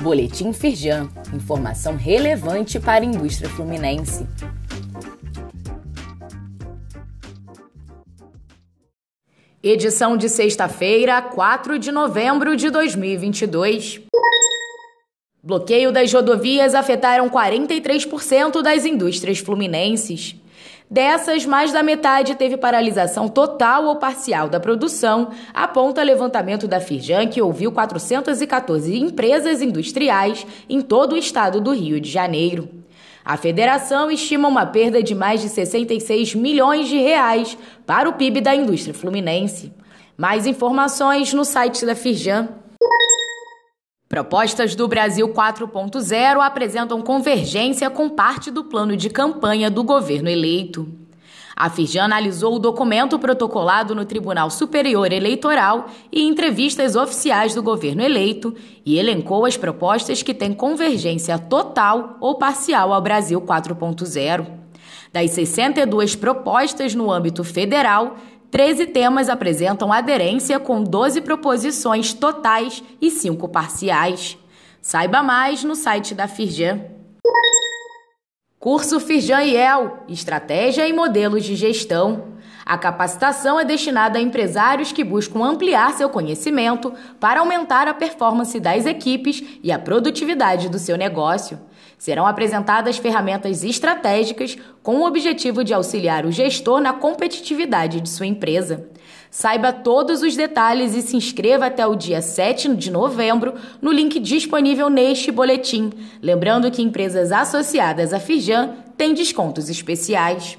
Boletim Firjan, informação relevante para a indústria fluminense. Edição de sexta-feira, 4 de novembro de 2022. Bloqueio das rodovias afetaram 43% das indústrias fluminenses. Dessas, mais da metade teve paralisação total ou parcial da produção, aponta levantamento da Firjan, que ouviu 414 empresas industriais em todo o estado do Rio de Janeiro. A federação estima uma perda de mais de 66 milhões de reais para o PIB da indústria fluminense. Mais informações no site da Firjan. Propostas do Brasil 4.0 apresentam convergência com parte do plano de campanha do governo eleito. A Firjan analisou o documento protocolado no Tribunal Superior Eleitoral e entrevistas oficiais do governo eleito e elencou as propostas que têm convergência total ou parcial ao Brasil 4.0. Das 62 propostas no âmbito federal, 13 temas apresentam aderência com 12 proposições totais e 5 parciais. Saiba mais no site da Firjan. Curso Firjan IEL Estratégia e Modelos de Gestão. A capacitação é destinada a empresários que buscam ampliar seu conhecimento para aumentar a performance das equipes e a produtividade do seu negócio. Serão apresentadas ferramentas estratégicas com o objetivo de auxiliar o gestor na competitividade de sua empresa. Saiba todos os detalhes e se inscreva até o dia 7 de novembro no link disponível neste boletim. Lembrando que empresas associadas à Firjan têm descontos especiais.